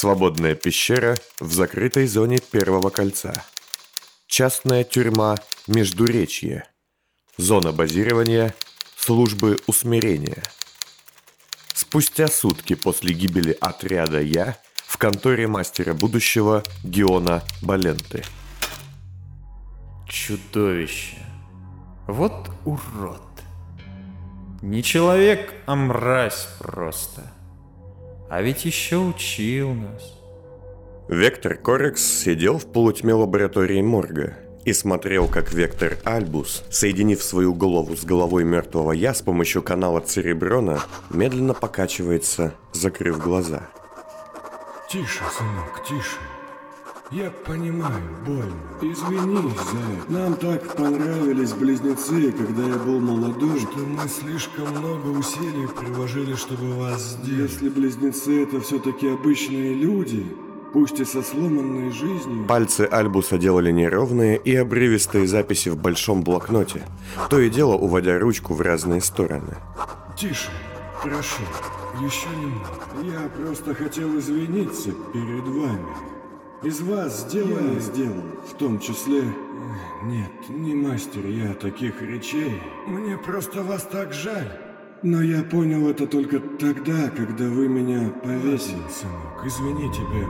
Свободная пещера в закрытой зоне первого кольца. Частная тюрьма Междуречье. Зона базирования службы усмирения. Спустя сутки после гибели отряда «Я» в конторе мастера будущего Геона Баленты. Чудовище. Вот урод. Не человек, а мразь просто. А ведь еще учил нас. Вектор Корекс сидел в полутьме лаборатории морга и смотрел, как Вектор Альбус, соединив свою голову с головой мертвого Я с помощью канала Цереброна, медленно покачивается, закрыв глаза. Тише, сынок, тише. Я понимаю, больно. Извини, Зая. Нам так понравились близнецы, когда я был молодой, что мы слишком много усилий приложили, чтобы вас сделать. Если близнецы это все-таки обычные люди, пусть и со сломанной жизнью. Пальцы Альбуса делали неровные и обрывистые записи в большом блокноте, то и дело уводя ручку в разные стороны. Тише, прошу, еще немного. Я просто хотел извиниться перед вами. Из вас сделали? Я сделал, в том числе... Нет, не мастер я таких речей. Мне просто вас так жаль. Но я понял это только тогда, когда вы меня повесили. Сынок, извини тебя.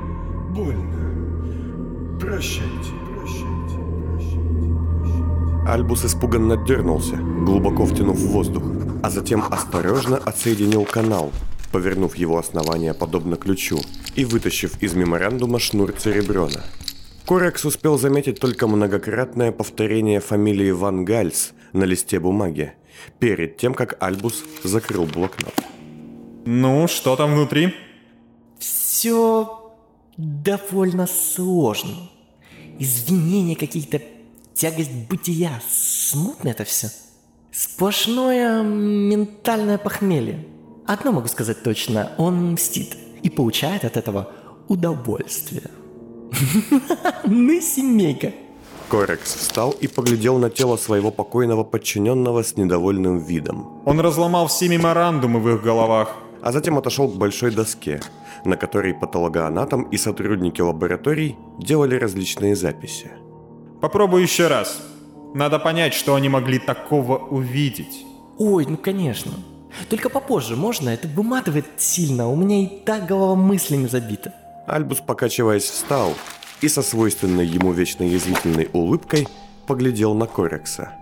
Больно. Прощайте, прощайте, прощайте, прощайте. Альбус испуганно дернулся, глубоко втянув воздух, а затем осторожно отсоединил канал, повернув его основание подобно ключу и вытащив из меморандума шнур Цереброна. Корекс успел заметить только многократное повторение фамилии Ван Гальс на листе бумаги, перед тем, как Альбус закрыл блокнот. Ну, что там внутри? Все довольно сложно. Извинения какие-то, тягость бытия. Смутно это все. Сплошное ментальное похмелье. Одно могу сказать точно, он мстит и получает от этого удовольствие. Ну, семейка. Корекс встал и поглядел на тело своего покойного подчиненного с недовольным видом. Он разломал все меморандумы в их головах. А затем отошел к большой доске, на которой патологоанатом и сотрудники лабораторий делали различные записи. Попробуй еще раз. Надо понять, что они могли такого увидеть. Ой, ну конечно. Только попозже можно? Это выматывает сильно. У меня и так голова мыслями забита. Альбус, покачиваясь, встал и со свойственной ему вечно язвительной улыбкой поглядел на Корекса.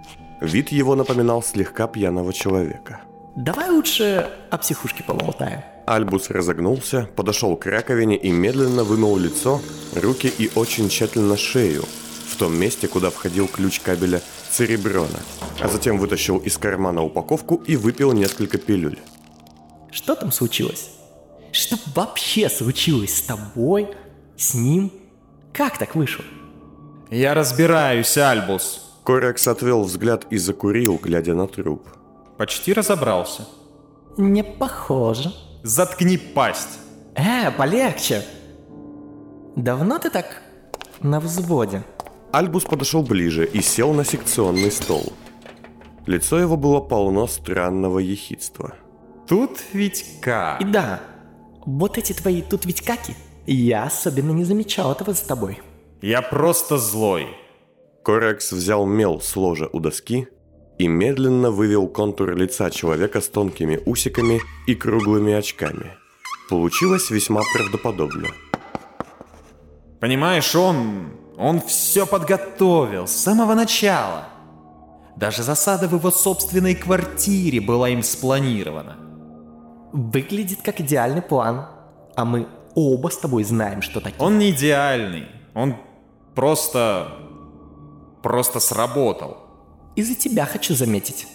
Вид его напоминал слегка пьяного человека. Давай лучше о психушке поболтаем. Альбус разогнулся, подошел к раковине и медленно вымыл лицо, руки и очень тщательно шею, в том месте, куда входил ключ кабеля цереброна, а затем вытащил из кармана упаковку и выпил несколько пилюль. Что там случилось? Что вообще случилось с тобой, с ним? Как так вышло? Я разбираюсь, Альбус. Корекс отвел взгляд и закурил, глядя на труп. Почти разобрался. Не похоже. Заткни пасть. Э, полегче. Давно ты так на взводе? Альбус подошел ближе и сел на секционный стол. Лицо его было полно странного ехидства. Тут ведь как? И да, вот эти твои тут ведь каки, я особенно не замечал этого за тобой. Я просто злой. Корекс взял мел с ложа у доски и медленно вывел контур лица человека с тонкими усиками и круглыми очками. Получилось весьма правдоподобно. Понимаешь, он... он все подготовил с самого начала. Даже засада в его собственной квартире была им спланирована. Выглядит как идеальный план, а мы оба с тобой знаем, что такие. Он не идеальный, он просто... просто сработал. Из-за тебя хочу заметить.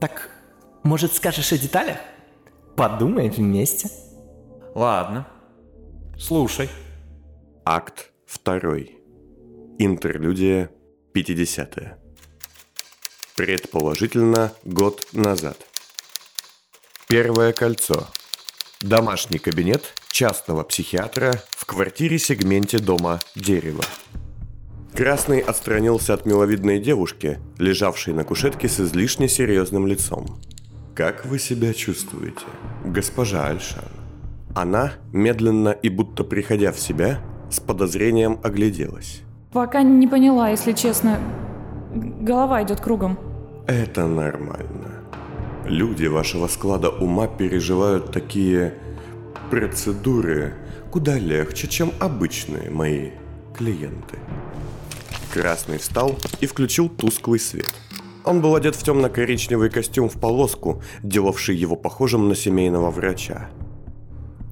Так, может, скажешь о деталях? Подумаем вместе. Ладно, слушай. Акт 2. Интерлюдия 50 -е. Предположительно, год назад. Первое кольцо. Домашний кабинет частного психиатра в квартире-сегменте дома «Дерево». Красный отстранился от миловидной девушки, лежавшей на кушетке с излишне серьезным лицом. «Как вы себя чувствуете, госпожа Альшан?» Она, медленно и будто приходя в себя, с подозрением огляделась. Пока не поняла, если честно. Голова идет кругом. Это нормально. Люди вашего склада ума переживают такие процедуры куда легче, чем обычные мои клиенты. Красный встал и включил тусклый свет. Он был одет в темно-коричневый костюм в полоску, делавший его похожим на семейного врача.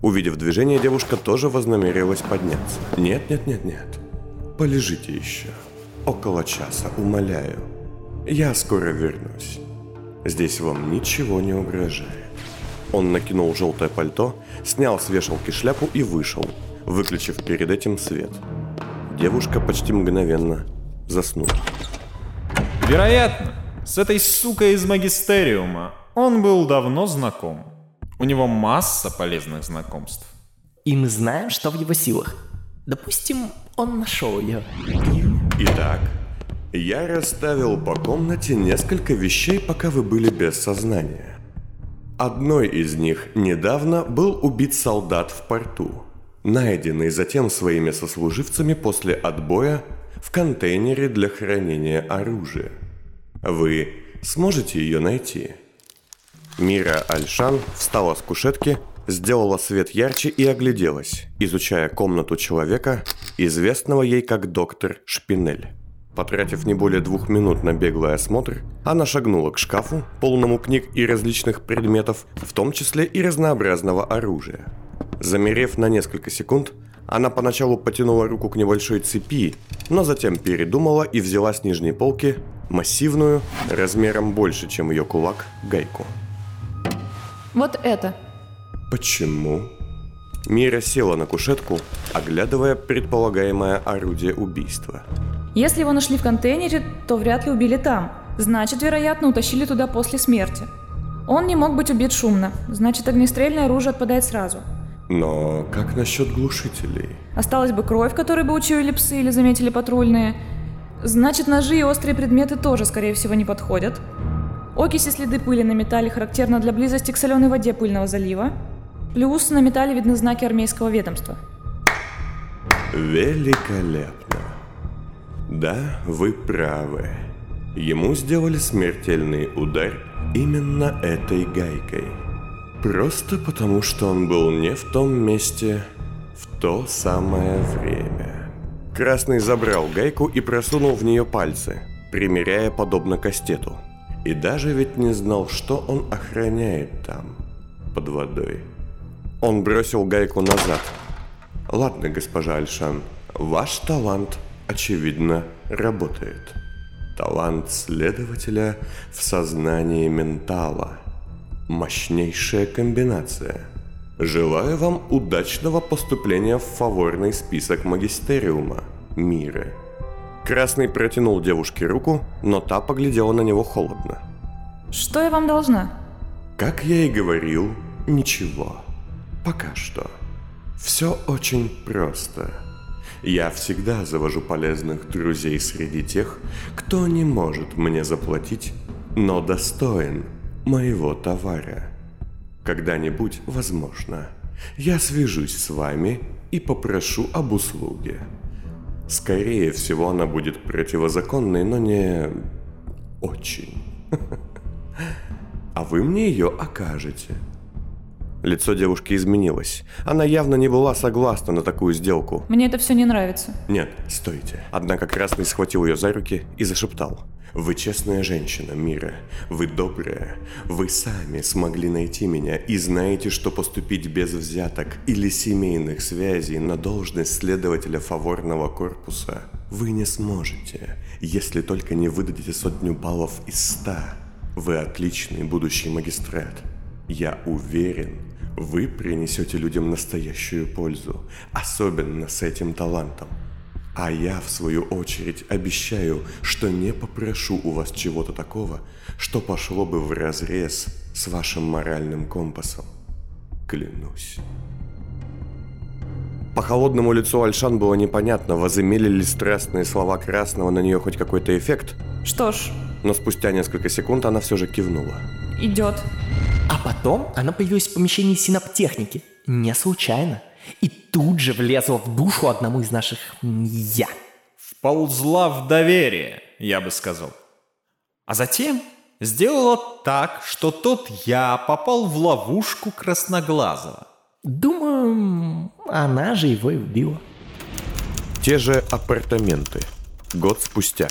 Увидев движение, девушка тоже вознамерилась подняться. Нет, нет, нет, нет. Полежите еще. Около часа, умоляю. Я скоро вернусь. Здесь вам ничего не угрожает. Он накинул желтое пальто, снял с вешалки шляпу и вышел, выключив перед этим свет. Девушка почти мгновенно заснула. Вероятно, с этой сукой из магистериума он был давно знаком. У него масса полезных знакомств. И мы знаем, что в его силах. Допустим, он нашел ее. Итак, я расставил по комнате несколько вещей, пока вы были без сознания. Одной из них недавно был убит солдат в порту, найденный затем своими сослуживцами после отбоя в контейнере для хранения оружия. Вы сможете ее найти? Мира Альшан встала с кушетки, сделала свет ярче и огляделась, изучая комнату человека, известного ей как доктор Шпинель. Потратив не более двух минут на беглый осмотр, она шагнула к шкафу, полному книг и различных предметов, в том числе и разнообразного оружия. Замерев на несколько секунд, она поначалу потянула руку к небольшой цепи, но затем передумала и взяла с нижней полки массивную, размером больше, чем ее кулак, гайку. Вот это. Почему? Мира села на кушетку, оглядывая предполагаемое орудие убийства. Если его нашли в контейнере, то вряд ли убили там. Значит, вероятно, утащили туда после смерти. Он не мог быть убит шумно. Значит, огнестрельное оружие отпадает сразу. Но как насчет глушителей? Осталась бы кровь, которую бы учуяли псы или заметили патрульные. Значит, ножи и острые предметы тоже, скорее всего, не подходят. Окиси следы пыли на металле характерно для близости к соленой воде пыльного залива. Плюс на металле видны знаки армейского ведомства. Великолепно. Да, вы правы. Ему сделали смертельный удар именно этой гайкой. Просто потому, что он был не в том месте в то самое время. Красный забрал гайку и просунул в нее пальцы, примеряя подобно кастету. И даже ведь не знал, что он охраняет там, под водой. Он бросил гайку назад. Ладно, госпожа Альшан, ваш талант, очевидно, работает. Талант следователя в сознании ментала. Мощнейшая комбинация. Желаю вам удачного поступления в фаворный список магистериума мира. Красный протянул девушке руку, но та поглядела на него холодно. Что я вам должна? Как я и говорил, ничего. Пока что. Все очень просто. Я всегда завожу полезных друзей среди тех, кто не может мне заплатить, но достоин моего товара. Когда-нибудь, возможно, я свяжусь с вами и попрошу об услуге. Скорее всего, она будет противозаконной, но не очень. А вы мне ее окажете. Лицо девушки изменилось. Она явно не была согласна на такую сделку. Мне это все не нравится. Нет, стойте. Однако Красный схватил ее за руки и зашептал. Вы честная женщина, Мира. Вы добрая. Вы сами смогли найти меня и знаете, что поступить без взяток или семейных связей на должность следователя фаворного корпуса вы не сможете, если только не выдадите сотню баллов из ста. Вы отличный будущий магистрат. Я уверен, вы принесете людям настоящую пользу, особенно с этим талантом. А я, в свою очередь, обещаю, что не попрошу у вас чего-то такого, что пошло бы в разрез с вашим моральным компасом. Клянусь. По холодному лицу Альшан было непонятно, возымели ли страстные слова Красного на нее хоть какой-то эффект, Что ж, но спустя несколько секунд она все же кивнула. идет. А потом она появилась в помещении синаптехники Не случайно. И тут же влезла в душу одному из наших «я». Вползла в доверие, я бы сказал. А затем сделала так, что тот я попал в ловушку Красноглазого. Думаю, она же его и убила. Те же апартаменты. Год спустя.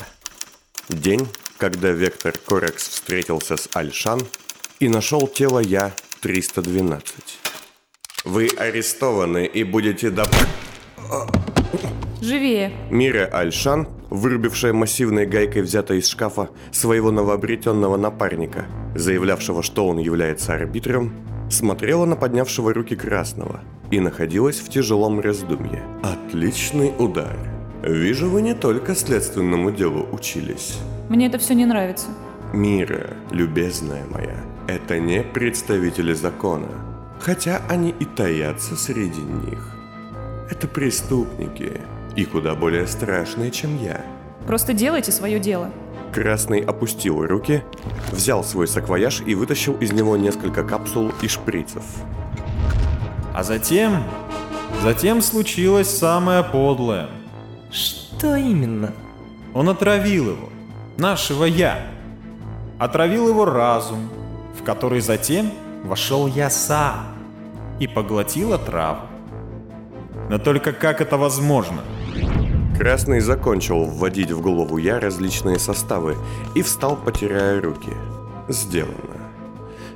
День, когда Вектор Корекс встретился с Альшан и нашел тело Я-312. Вы арестованы и будете доп... Живее. Мира Альшан, вырубившая массивной гайкой взятой из шкафа своего новообретенного напарника, заявлявшего, что он является арбитром, смотрела на поднявшего руки Красного и находилась в тяжелом раздумье. Отличный удар. Вижу, вы не только следственному делу учились. Мне это все не нравится. Мира, любезная моя, это не представители закона, хотя они и таятся среди них. Это преступники, и куда более страшные, чем я. Просто делайте свое дело. Красный опустил руки, взял свой саквояж и вытащил из него несколько капсул и шприцев. А затем... Затем случилось самое подлое. Что именно? Он отравил его, нашего «я». Отравил его разум, в который затем вошел я сам и поглотил отраву. Но только как это возможно? Красный закончил вводить в голову я различные составы и встал, потеряя руки. Сделано.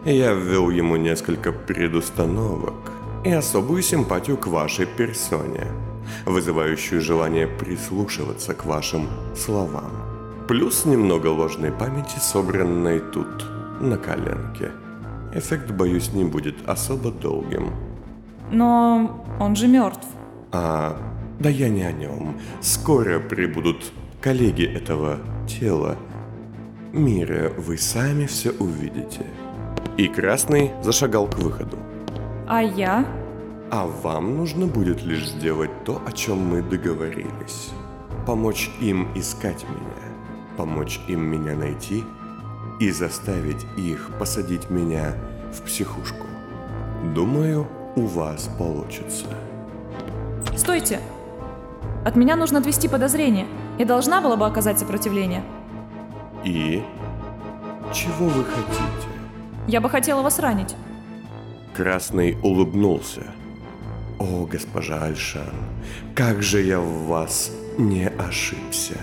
Я ввел ему несколько предустановок и особую симпатию к вашей персоне, вызывающую желание прислушиваться к вашим словам. Плюс немного ложной памяти, собранной тут, на коленке. Эффект, боюсь, не будет особо долгим. Но он же мертв. А, да я не о нем. Скоро прибудут коллеги этого тела. Мира, вы сами все увидите. И Красный зашагал к выходу. А я? А вам нужно будет лишь сделать то, о чем мы договорились. Помочь им искать меня. Помочь им меня найти и заставить их посадить меня в психушку. Думаю, у вас получится. Стойте! От меня нужно отвести подозрение. Я должна была бы оказать сопротивление. И? Чего вы хотите? Я бы хотела вас ранить. Красный улыбнулся. О, госпожа Альшан, как же я в вас не ошибся.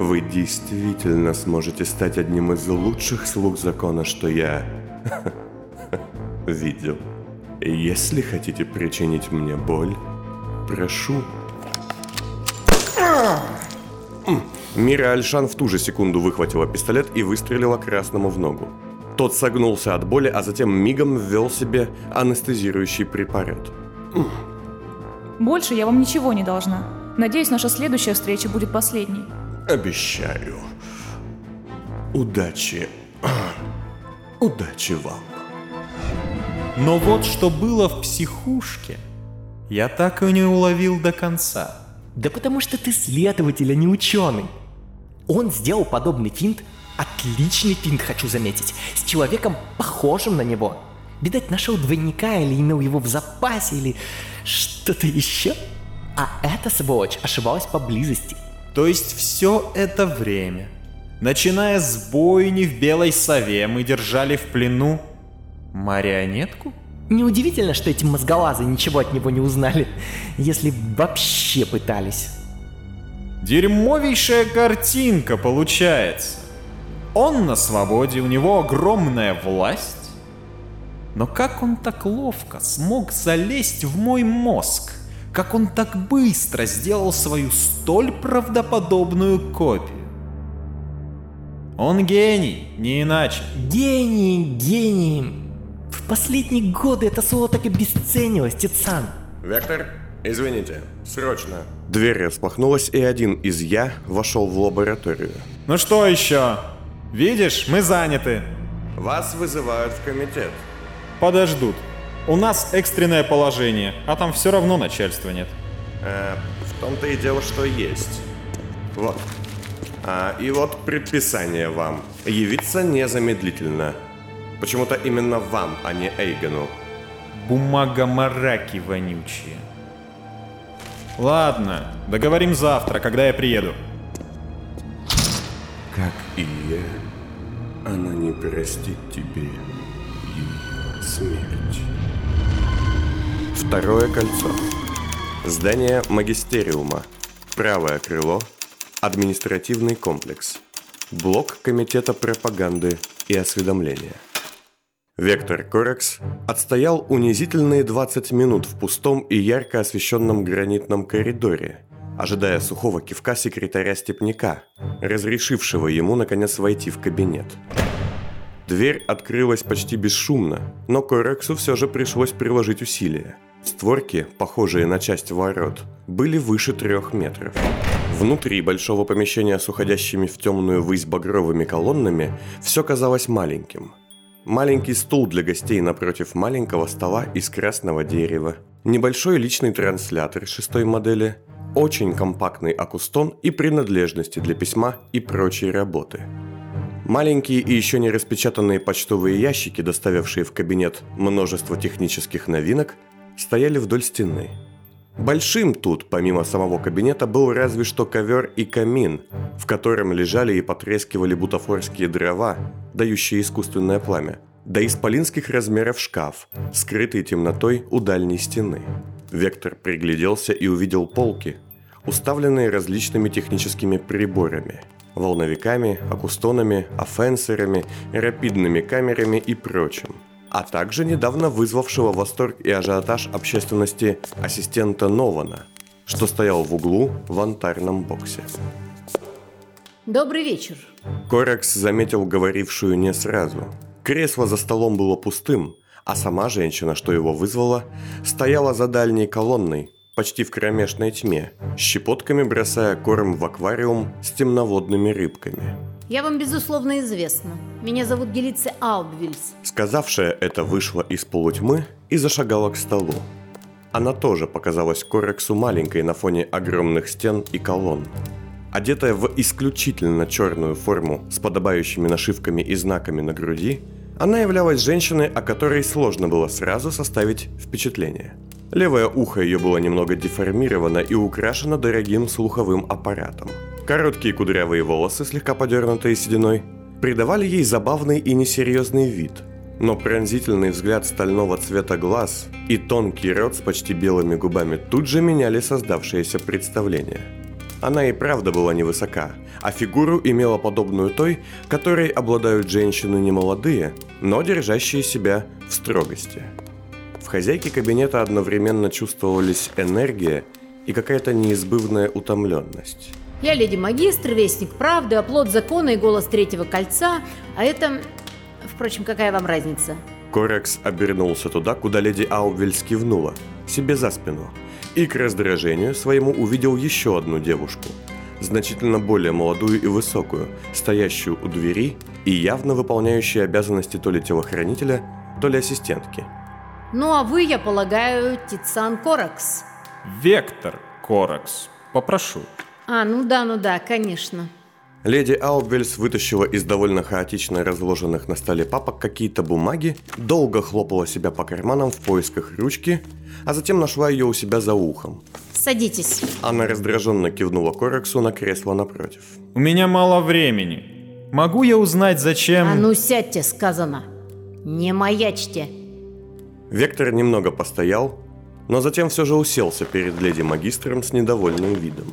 Вы действительно сможете стать одним из лучших слуг закона, что я видел. Если хотите причинить мне боль, прошу. Мира Альшан в ту же секунду выхватила пистолет и выстрелила красному в ногу. Тот согнулся от боли, а затем мигом ввел себе анестезирующий препарат. Больше я вам ничего не должна. Надеюсь, наша следующая встреча будет последней. Обещаю. Удачи. Удачи вам. Но вот что было в психушке, я так и не уловил до конца. Да потому что ты следователь, а не ученый. Он сделал подобный финт, отличный финт, хочу заметить, с человеком, похожим на него. Видать, нашел двойника или имел его в запасе, или что-то еще. А эта сволочь ошибалась поблизости. То есть все это время, начиная с бойни в Белой Сове, мы держали в плену марионетку? Неудивительно, что эти мозголазы ничего от него не узнали, если вообще пытались. Дерьмовейшая картинка получается. Он на свободе, у него огромная власть. Но как он так ловко смог залезть в мой мозг? Как он так быстро сделал свою столь правдоподобную копию? Он гений, не иначе. Гений, гений. В последние годы это слово так и обесценилось, Тицан. Вектор, извините, срочно. Дверь распахнулась, и один из я вошел в лабораторию. Ну что еще? Видишь, мы заняты. Вас вызывают в комитет. Подождут. У нас экстренное положение, а там все равно начальства нет. Э, в том-то и дело, что есть. Вот. А, и вот предписание вам. Явиться незамедлительно. Почему-то именно вам, а не Эйгону. бумага-мараки вонючие. Ладно, договорим завтра, когда я приеду. Как и я, она не простит тебе ее смерть. Второе кольцо. Здание магистериума. Правое крыло. Административный комплекс. Блок Комитета пропаганды и осведомления. Вектор Корекс отстоял унизительные 20 минут в пустом и ярко освещенном гранитном коридоре, ожидая сухого кивка секретаря Степняка, разрешившего ему наконец войти в кабинет. Дверь открылась почти бесшумно, но Корексу все же пришлось приложить усилия. Створки, похожие на часть ворот, были выше трех метров. Внутри большого помещения с уходящими в темную высь багровыми колоннами все казалось маленьким. Маленький стул для гостей напротив маленького стола из красного дерева, небольшой личный транслятор шестой модели, очень компактный акустон и принадлежности для письма и прочей работы. Маленькие и еще не распечатанные почтовые ящики, доставившие в кабинет множество технических новинок, стояли вдоль стены. Большим тут, помимо самого кабинета, был разве что ковер и камин, в котором лежали и потрескивали бутафорские дрова, дающие искусственное пламя, да исполинских размеров шкаф, скрытый темнотой у дальней стены. Вектор пригляделся и увидел полки, уставленные различными техническими приборами – волновиками, акустонами, офенсерами, рапидными камерами и прочим – а также недавно вызвавшего восторг и ажиотаж общественности ассистента Нована, что стоял в углу в антарном боксе. Добрый вечер. Корекс заметил говорившую не сразу. Кресло за столом было пустым, а сама женщина, что его вызвала, стояла за дальней колонной, почти в кромешной тьме, щепотками бросая корм в аквариум с темноводными рыбками. Я вам, безусловно, известна. Меня зовут Гелиция Аубвильс. Сказавшая это вышла из полутьмы и зашагала к столу. Она тоже показалась Корексу маленькой на фоне огромных стен и колонн. Одетая в исключительно черную форму с подобающими нашивками и знаками на груди, она являлась женщиной, о которой сложно было сразу составить впечатление. Левое ухо ее было немного деформировано и украшено дорогим слуховым аппаратом. Короткие кудрявые волосы, слегка подернутые сединой, придавали ей забавный и несерьезный вид, но пронзительный взгляд стального цвета глаз и тонкий рот с почти белыми губами тут же меняли создавшееся представление. Она и правда была невысока, а фигуру имела подобную той, которой обладают женщины немолодые, но держащие себя в строгости. Хозяйке кабинета одновременно чувствовались энергия и какая-то неизбывная утомленность. Я леди-магистр, вестник правды, оплот закона и голос третьего кольца, а это... Впрочем, какая вам разница? Корекс обернулся туда, куда леди Аубвель скивнула, себе за спину, и к раздражению своему увидел еще одну девушку, значительно более молодую и высокую, стоящую у двери и явно выполняющую обязанности то ли телохранителя, то ли ассистентки. Ну а вы, я полагаю, Тицан Коракс. Вектор Коракс. Попрошу. А, ну да, ну да, конечно. Леди Аубвельс вытащила из довольно хаотично разложенных на столе папок какие-то бумаги, долго хлопала себя по карманам в поисках ручки, а затем нашла ее у себя за ухом. Садитесь. Она раздраженно кивнула Корексу на кресло напротив. У меня мало времени. Могу я узнать, зачем... А ну сядьте, сказано. Не маячьте. Вектор немного постоял, но затем все же уселся перед леди-магистром с недовольным видом.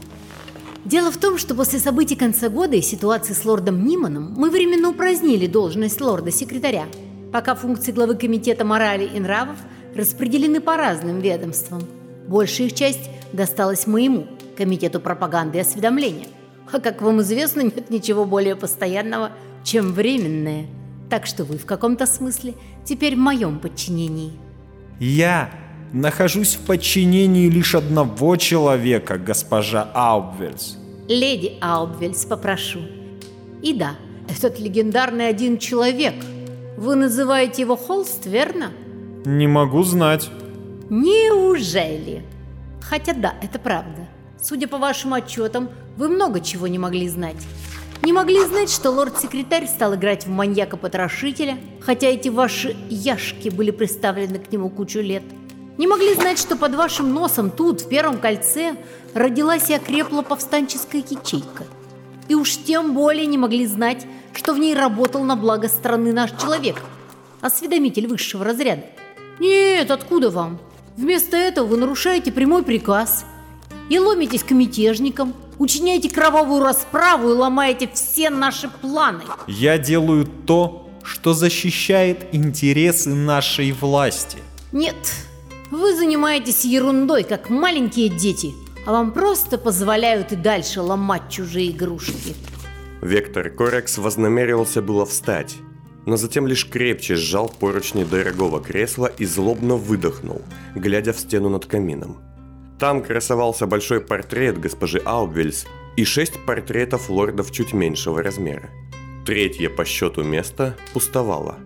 Дело в том, что после событий конца года и ситуации с лордом Ниманом мы временно упразднили должность лорда-секретаря, пока функции главы комитета морали и нравов распределены по разным ведомствам. Большая их часть досталась моему, комитету пропаганды и осведомления. А как вам известно, нет ничего более постоянного, чем временное. Так что вы в каком-то смысле теперь в моем подчинении. Я нахожусь в подчинении лишь одного человека, госпожа Аубвельс. Леди Аубвельс, попрошу. И да, этот легендарный один человек. Вы называете его Холст, верно? Не могу знать. Неужели? Хотя да, это правда. Судя по вашим отчетам, вы много чего не могли знать. Не могли знать, что лорд-секретарь стал играть в маньяка-потрошителя, хотя эти ваши яшки были представлены к нему кучу лет. Не могли знать, что под вашим носом тут, в первом кольце, родилась и окрепла повстанческая ячейка. И уж тем более не могли знать, что в ней работал на благо страны наш человек, осведомитель высшего разряда. Нет, откуда вам? Вместо этого вы нарушаете прямой приказ и ломитесь к мятежникам, учиняете кровавую расправу и ломаете все наши планы. Я делаю то, что защищает интересы нашей власти. Нет, вы занимаетесь ерундой, как маленькие дети, а вам просто позволяют и дальше ломать чужие игрушки. Вектор Корекс вознамерился было встать, но затем лишь крепче сжал поручни дорогого кресла и злобно выдохнул, глядя в стену над камином. Там красовался большой портрет госпожи Аубвельс и шесть портретов лордов чуть меньшего размера. Третье по счету место пустовало.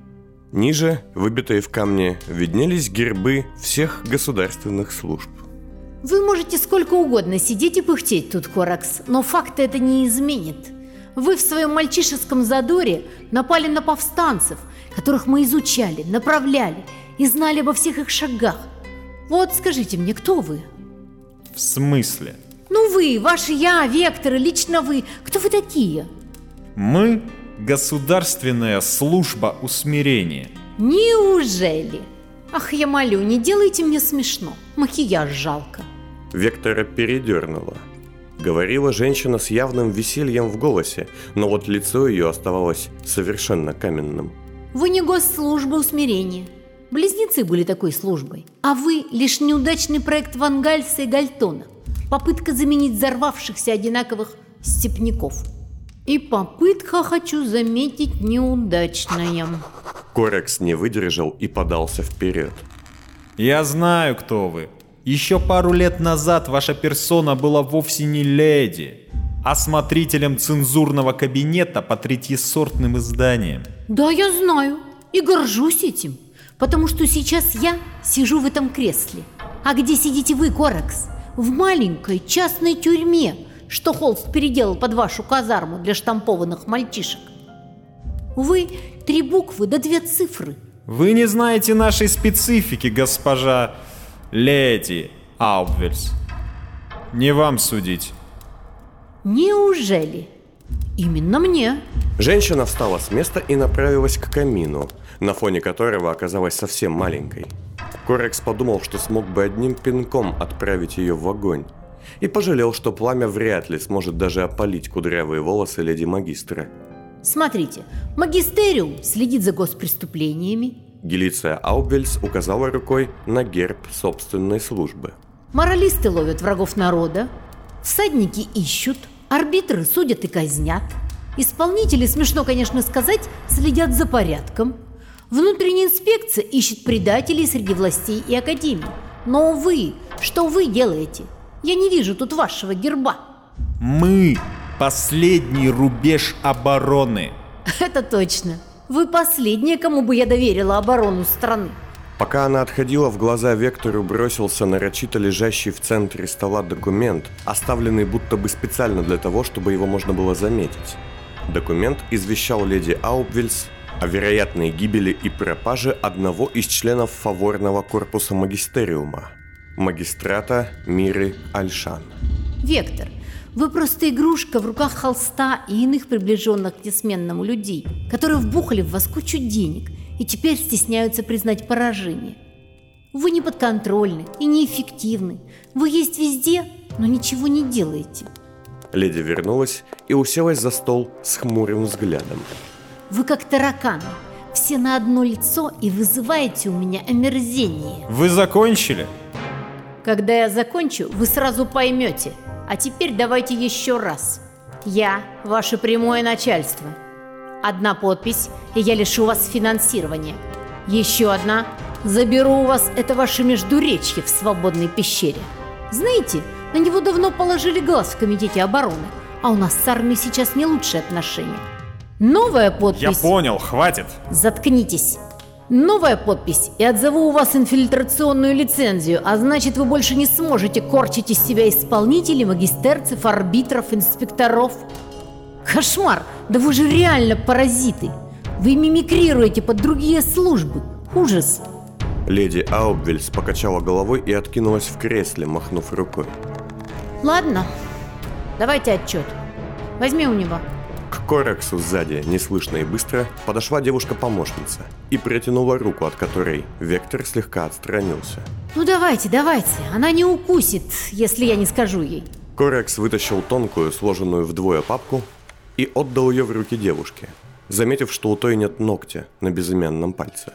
Ниже, выбитые в камне, виднелись гербы всех государственных служб. Вы можете сколько угодно сидеть и пыхтеть тут, Коракс, но факты это не изменит. Вы в своем мальчишеском задоре напали на повстанцев, которых мы изучали, направляли и знали обо всех их шагах. Вот скажите мне, кто вы? В смысле? Ну вы, ваши я, Векторы, лично вы. Кто вы такие? Мы – государственная служба усмирения. Неужели? Ах, я молю, не делайте мне смешно. Макияж жалко. Вектора передернула. Говорила женщина с явным весельем в голосе, но вот лицо ее оставалось совершенно каменным. Вы не госслужба усмирения. Близнецы были такой службой. А вы лишь неудачный проект Вангальса и Гальтона. Попытка заменить взорвавшихся одинаковых степняков. И попытка, хочу заметить, неудачная. Корекс не выдержал и подался вперед. Я знаю, кто вы. Еще пару лет назад ваша персона была вовсе не леди, а смотрителем цензурного кабинета по третьесортным изданиям. Да, я знаю. И горжусь этим. Потому что сейчас я сижу в этом кресле. А где сидите вы, Коракс? В маленькой частной тюрьме, что Холст переделал под вашу казарму для штампованных мальчишек. Вы три буквы да две цифры. Вы не знаете нашей специфики, госпожа леди Аубвельс. Не вам судить. Неужели? Именно мне. Женщина встала с места и направилась к камину, на фоне которого оказалась совсем маленькой. Корекс подумал, что смог бы одним пинком отправить ее в огонь, и пожалел, что пламя вряд ли сможет даже опалить кудрявые волосы леди магистра. Смотрите, магистериум следит за госпреступлениями, Гелиция Аубвельс указала рукой на герб собственной службы. моралисты ловят врагов народа, всадники ищут, арбитры судят и казнят, исполнители, смешно, конечно, сказать, следят за порядком, внутренняя инспекция ищет предателей среди властей и академий. Но вы, что вы делаете? Я не вижу тут вашего герба. Мы – последний рубеж обороны. Это точно. Вы последние, кому бы я доверила оборону страны. Пока она отходила, в глаза Вектору бросился нарочито лежащий в центре стола документ, оставленный будто бы специально для того, чтобы его можно было заметить. Документ извещал леди Аупвельс о вероятной гибели и пропаже одного из членов фаворного корпуса магистериума – магистрата Миры Альшан. Вектор, вы просто игрушка в руках холста и иных приближенных к несменному людей, которые вбухали в вас кучу денег и теперь стесняются признать поражение. Вы не подконтрольны и неэффективны. Вы есть везде, но ничего не делаете. Леди вернулась и уселась за стол с хмурым взглядом. Вы как тараканы, все на одно лицо и вызываете у меня омерзение. Вы закончили? Когда я закончу, вы сразу поймете. А теперь давайте еще раз. Я ваше прямое начальство. Одна подпись, и я лишу вас финансирования. Еще одна. Заберу у вас это ваше междуречье в свободной пещере. Знаете, на него давно положили глаз в Комитете обороны, а у нас с армией сейчас не лучшие отношения. Новая подпись... Я понял, хватит. Заткнитесь. Новая подпись, и отзову у вас инфильтрационную лицензию, а значит вы больше не сможете корчить из себя исполнителей, магистерцев, арбитров, инспекторов. Кошмар! Да вы же реально паразиты! Вы мимикрируете под другие службы. Ужас! Леди Аубвельс покачала головой и откинулась в кресле, махнув рукой. Ладно, давайте отчет. Возьми у него. Корексу сзади, неслышно и быстро, подошла девушка-помощница и протянула руку, от которой Вектор слегка отстранился. Ну давайте, давайте, она не укусит, если я не скажу ей. Корекс вытащил тонкую, сложенную вдвое папку и отдал ее в руки девушке, заметив, что у той нет ногтя на безымянном пальце.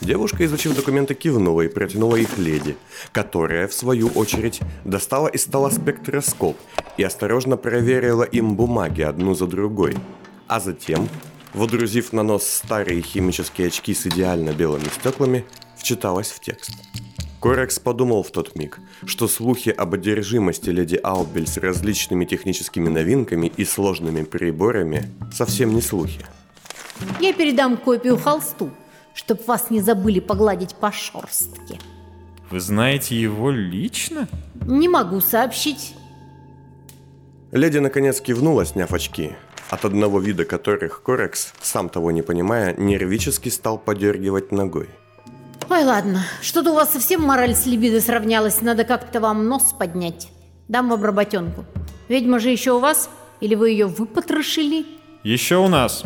Девушка, изучив документы, кивнула и протянула их леди, которая, в свою очередь, достала из стола спектроскоп и осторожно проверила им бумаги одну за другой, а затем, водрузив на нос старые химические очки с идеально белыми стеклами, вчиталась в текст. Корекс подумал в тот миг, что слухи об одержимости леди Аубель с различными техническими новинками и сложными приборами совсем не слухи. Я передам копию холсту, чтоб вас не забыли погладить по шорстке. Вы знаете его лично? Не могу сообщить. Леди наконец кивнула, сняв очки, от одного вида которых Корекс, сам того не понимая, нервически стал подергивать ногой. Ой, ладно, что-то у вас совсем мораль с либидо сравнялась, надо как-то вам нос поднять. Дам вам работенку. Ведьма же еще у вас? Или вы ее выпотрошили? Еще у нас.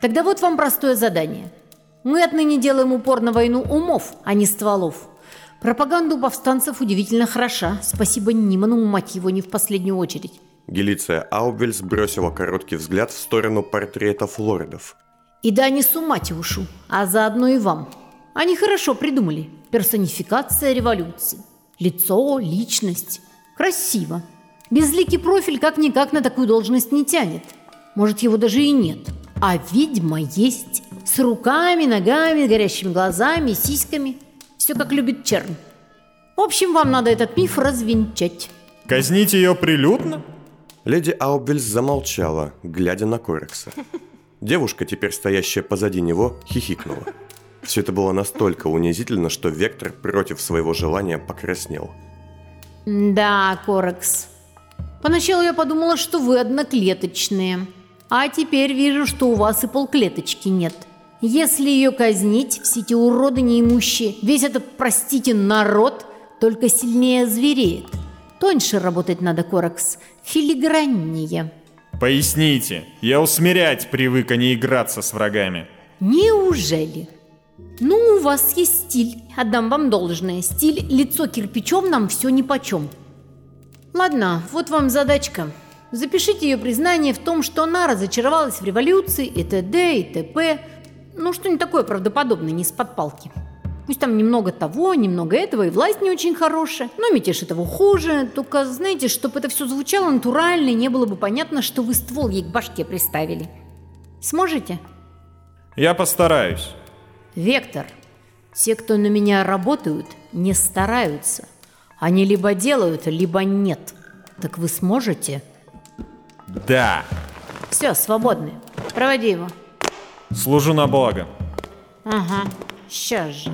Тогда вот вам простое задание. Мы отныне делаем упор на войну умов, а не стволов. Пропаганда у повстанцев удивительно хороша. Спасибо Ниману, мать его, не в последнюю очередь. Гелиция Аубельс бросила короткий взгляд в сторону портретов лордов. И да не с ума ушу, а заодно и вам. Они хорошо придумали. Персонификация революции. Лицо, личность. Красиво. Безликий профиль как-никак на такую должность не тянет. Может, его даже и нет. А ведьма есть. С руками, ногами, горящими глазами, сиськами. Все как любит Черн. В общем, вам надо этот миф развенчать. Казнить ее прилюдно? Леди Аубельс замолчала, глядя на Корекса. Девушка, теперь стоящая позади него, хихикнула. Все это было настолько унизительно, что Вектор против своего желания покраснел. Да, Корекс. Поначалу я подумала, что вы одноклеточные. А теперь вижу, что у вас и полклеточки нет. Если ее казнить, все эти уроды неимущие, весь этот, простите, народ, только сильнее звереет. Тоньше работать надо, Корекс, филиграннее. Поясните, я усмирять привык, а не играться с врагами. Неужели? Ну, у вас есть стиль, отдам вам должное. Стиль лицо кирпичом нам все нипочем. Ладно, вот вам задачка. Запишите ее признание в том, что она разочаровалась в революции и т.д. и т.п. Ну, что-нибудь такое правдоподобное, не с-под палки. Пусть там немного того, немного этого, и власть не очень хорошая, но мятеж этого хуже. Только, знаете, чтобы это все звучало натурально, и не было бы понятно, что вы ствол ей к башке приставили. Сможете? Я постараюсь. Вектор. Те, кто на меня работают, не стараются. Они либо делают, либо нет. Так вы сможете? Да. Все, свободны. Проводи его. Служу на благо. Ага, сейчас же.